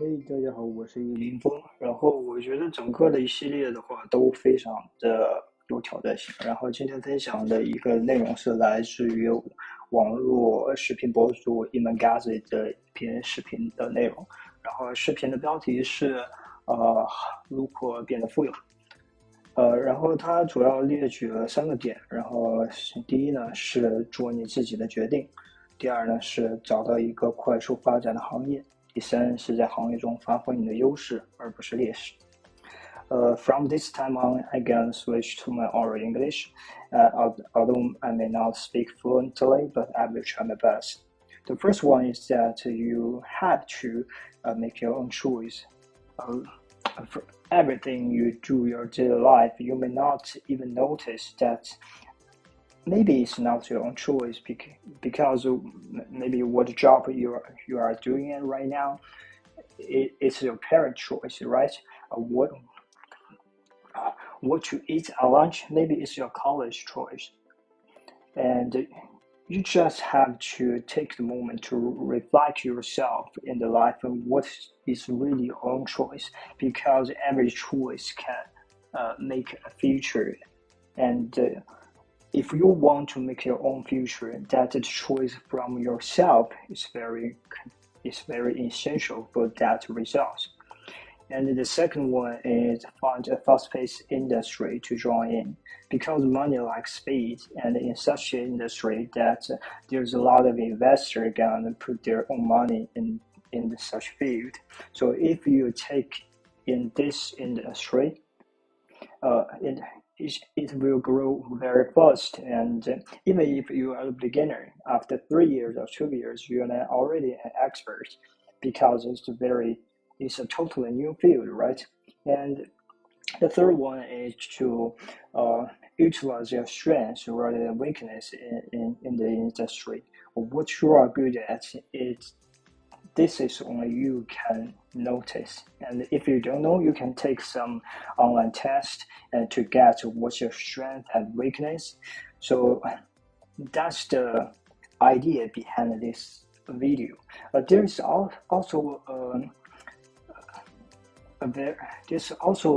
嘿，大家好，我是林峰。然后我觉得整个的一系列的话都非常的有挑战性。然后今天分享的一个内容是来自于网络视频博主 Imangazi 的一篇视频的内容。然后视频的标题是呃如何变得富有。呃，然后他主要列举了三个点。然后第一呢是做你自己的决定，第二呢是找到一个快速发展的行业。第三是在行业中发挥你的优势，而不是劣势。Uh, from this time on, I can switch to my oral English. Uh, although I may not speak fluently, but I will try my best. The first one is that you have to uh, make your own choice. Uh, for everything you do your daily life, you may not even notice that maybe it's not your own choice because maybe what job you are you are doing it right now it, it's your parent choice right? Uh, what uh, what you eat at lunch maybe it's your college choice. And you just have to take the moment to reflect yourself in the life and what is really your own choice because every choice can uh, make a future. And uh, if you want to make your own future, that choice from yourself is very is very essential for that result. And the second one is find a fast-paced industry to join in because money likes speed, and in such an industry that there's a lot of investors gonna put their own money in in such field. So if you take in this industry, uh, it it, will grow very fast. And even if you are a beginner, after three years or two years, you are already an expert because it's very, it's a totally new field, right? And the third one is to uh, utilize your strengths rather than weakness in, in, in the industry. What you are good at is this is only you can notice. And if you don't know, you can take some online test and to get what's your strength and weakness. So that's the idea behind this video. But there's also um, a there, there's also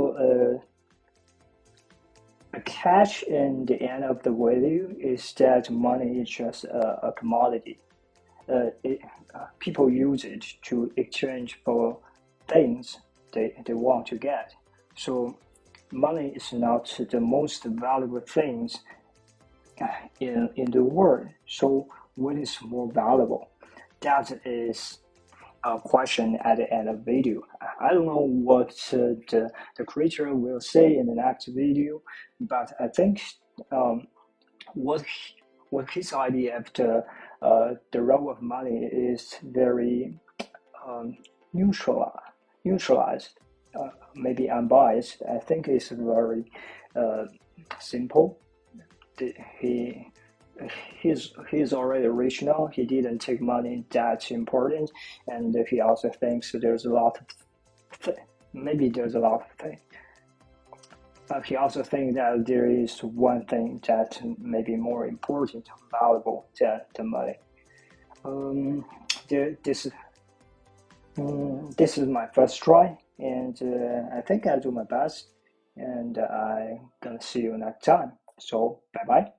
a, a catch in the end of the video is that money is just a, a commodity uh, it, uh, people use it to exchange for things they, they want to get. So money is not the most valuable things uh, in, in the world. So what is more valuable? That is a question at the end of the video. I don't know what uh, the, the creator will say in the next video, but I think um, what, what his idea of the uh, the role of money is very um, neutral, neutralized, uh, maybe unbiased. I think it's very uh, simple. He he's he's already rich now. He didn't take money that important, and he also thinks there's a lot of th- maybe there's a lot of things but he also thinks that there is one thing that may be more important, valuable than the money. Um, there, this, um, this is my first try, and uh, I think I'll do my best. And I'm gonna see you next time. So bye bye.